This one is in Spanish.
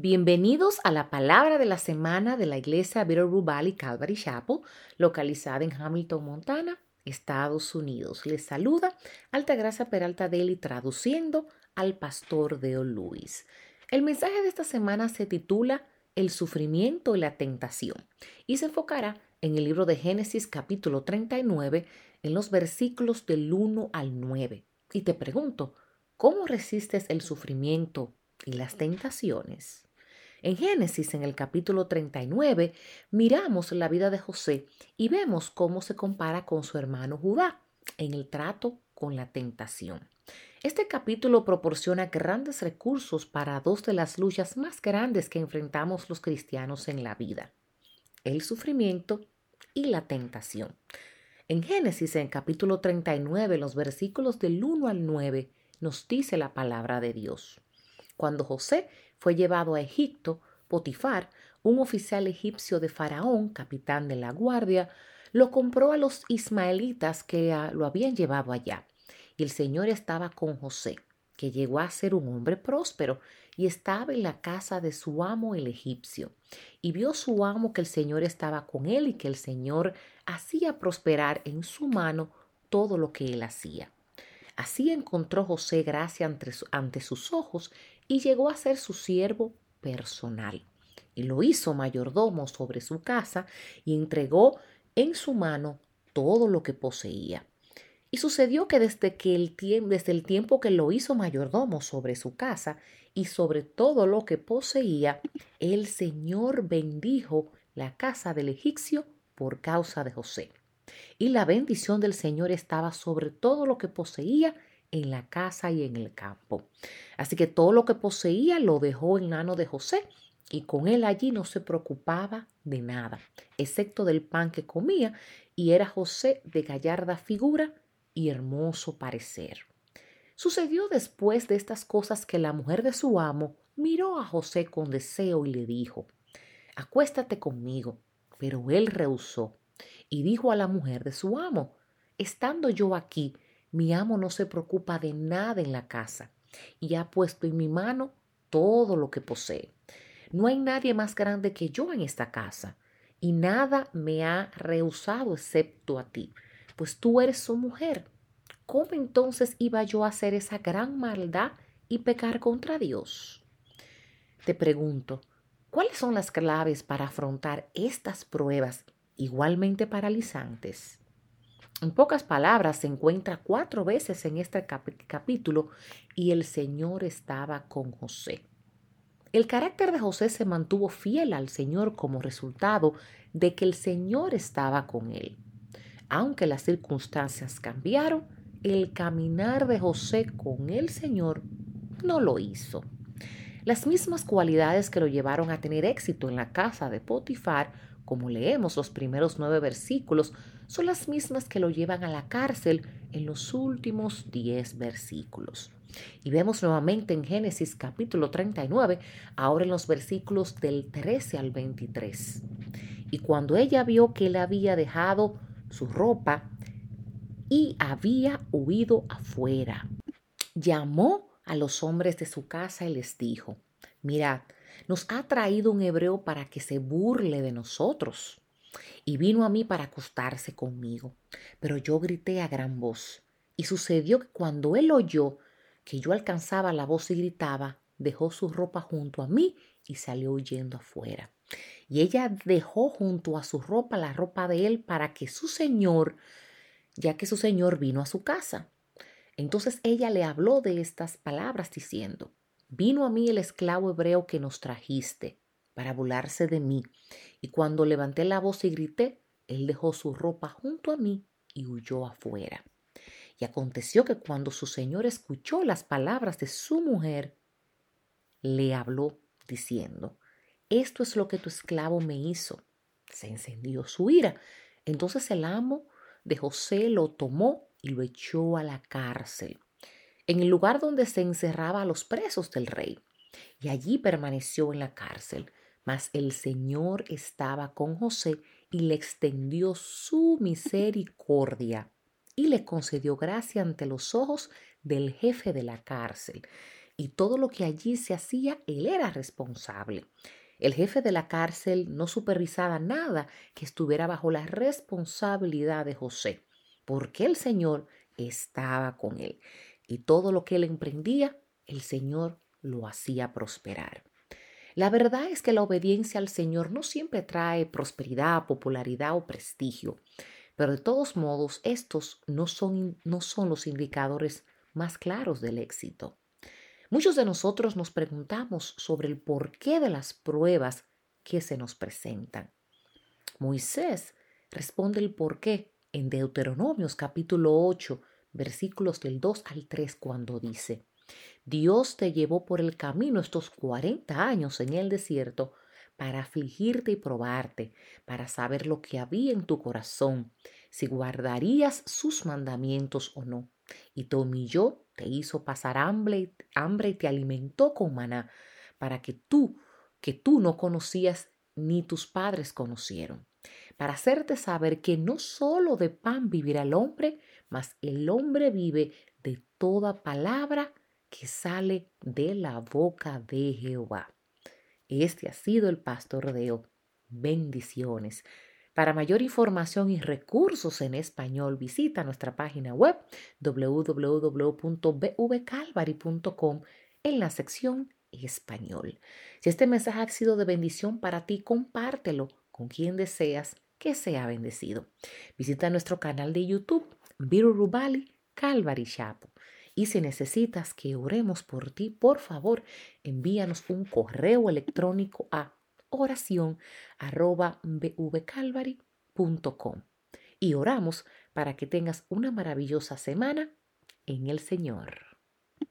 Bienvenidos a la palabra de la semana de la iglesia Bitterroot Valley Calvary Chapel, localizada en Hamilton, Montana, Estados Unidos. Les saluda Altagracia Peralta Deli traduciendo al pastor Deo Luis. El mensaje de esta semana se titula El sufrimiento y la tentación y se enfocará en el libro de Génesis capítulo 39 en los versículos del 1 al 9. Y te pregunto, ¿cómo resistes el sufrimiento y las tentaciones? En Génesis, en el capítulo 39, miramos la vida de José y vemos cómo se compara con su hermano Judá en el trato con la tentación. Este capítulo proporciona grandes recursos para dos de las luchas más grandes que enfrentamos los cristianos en la vida, el sufrimiento y la tentación. En Génesis, en capítulo 39, los versículos del 1 al 9, nos dice la palabra de Dios. Cuando José fue llevado a Egipto, Potifar, un oficial egipcio de Faraón, capitán de la guardia, lo compró a los ismaelitas que lo habían llevado allá. Y el Señor estaba con José, que llegó a ser un hombre próspero y estaba en la casa de su amo el egipcio. Y vio su amo que el Señor estaba con él y que el Señor hacía prosperar en su mano todo lo que él hacía. Así encontró José gracia ante, ante sus ojos y llegó a ser su siervo personal. Y lo hizo mayordomo sobre su casa y entregó en su mano todo lo que poseía. Y sucedió que desde, que el desde el tiempo que lo hizo mayordomo sobre su casa y sobre todo lo que poseía, el Señor bendijo la casa del egipcio por causa de José y la bendición del Señor estaba sobre todo lo que poseía en la casa y en el campo. Así que todo lo que poseía lo dejó en mano de José y con él allí no se preocupaba de nada, excepto del pan que comía, y era José de gallarda figura y hermoso parecer. Sucedió después de estas cosas que la mujer de su amo miró a José con deseo y le dijo, Acuéstate conmigo. Pero él rehusó y dijo a la mujer de su amo, estando yo aquí, mi amo no se preocupa de nada en la casa y ha puesto en mi mano todo lo que posee. No hay nadie más grande que yo en esta casa y nada me ha rehusado excepto a ti, pues tú eres su mujer. ¿Cómo entonces iba yo a hacer esa gran maldad y pecar contra Dios? Te pregunto, ¿cuáles son las claves para afrontar estas pruebas igualmente paralizantes. En pocas palabras, se encuentra cuatro veces en este capítulo y el Señor estaba con José. El carácter de José se mantuvo fiel al Señor como resultado de que el Señor estaba con él. Aunque las circunstancias cambiaron, el caminar de José con el Señor no lo hizo. Las mismas cualidades que lo llevaron a tener éxito en la casa de Potifar como leemos los primeros nueve versículos, son las mismas que lo llevan a la cárcel en los últimos diez versículos. Y vemos nuevamente en Génesis capítulo 39, ahora en los versículos del 13 al 23. Y cuando ella vio que él había dejado su ropa y había huido afuera, llamó a los hombres de su casa y les dijo, mirad, nos ha traído un hebreo para que se burle de nosotros. Y vino a mí para acostarse conmigo. Pero yo grité a gran voz. Y sucedió que cuando él oyó que yo alcanzaba la voz y gritaba, dejó su ropa junto a mí y salió huyendo afuera. Y ella dejó junto a su ropa la ropa de él para que su señor, ya que su señor vino a su casa. Entonces ella le habló de estas palabras diciendo, Vino a mí el esclavo hebreo que nos trajiste para burlarse de mí, y cuando levanté la voz y grité, él dejó su ropa junto a mí y huyó afuera. Y aconteció que cuando su señor escuchó las palabras de su mujer, le habló diciendo, esto es lo que tu esclavo me hizo. Se encendió su ira. Entonces el amo de José lo tomó y lo echó a la cárcel en el lugar donde se encerraba a los presos del rey, y allí permaneció en la cárcel. Mas el Señor estaba con José y le extendió su misericordia y le concedió gracia ante los ojos del jefe de la cárcel. y todo lo que allí se hacía, él era responsable. El jefe de la cárcel no supervisaba nada que estuviera bajo la responsabilidad de José, porque el Señor estaba con él y todo lo que él emprendía, el Señor lo hacía prosperar. La verdad es que la obediencia al Señor no siempre trae prosperidad, popularidad o prestigio, pero de todos modos estos no son, no son los indicadores más claros del éxito. Muchos de nosotros nos preguntamos sobre el porqué de las pruebas que se nos presentan. Moisés responde el porqué en Deuteronomios capítulo 8, versículos del 2 al 3, cuando dice, Dios te llevó por el camino estos 40 años en el desierto para afligirte y probarte, para saber lo que había en tu corazón, si guardarías sus mandamientos o no. Y te humilló te hizo pasar hambre, hambre y te alimentó con maná, para que tú, que tú no conocías ni tus padres conocieron, para hacerte saber que no solo de pan vivirá el hombre, mas el hombre vive de toda palabra que sale de la boca de Jehová. Este ha sido el pastor Deo. Bendiciones. Para mayor información y recursos en español, visita nuestra página web www.bvcalvary.com en la sección español. Si este mensaje ha sido de bendición para ti, compártelo con quien deseas que sea bendecido. Visita nuestro canal de YouTube, Viru Rubali Calvary Chapo. Y si necesitas que oremos por ti, por favor, envíanos un correo electrónico a oración arroba bvcalvary.com. Y oramos para que tengas una maravillosa semana en el Señor.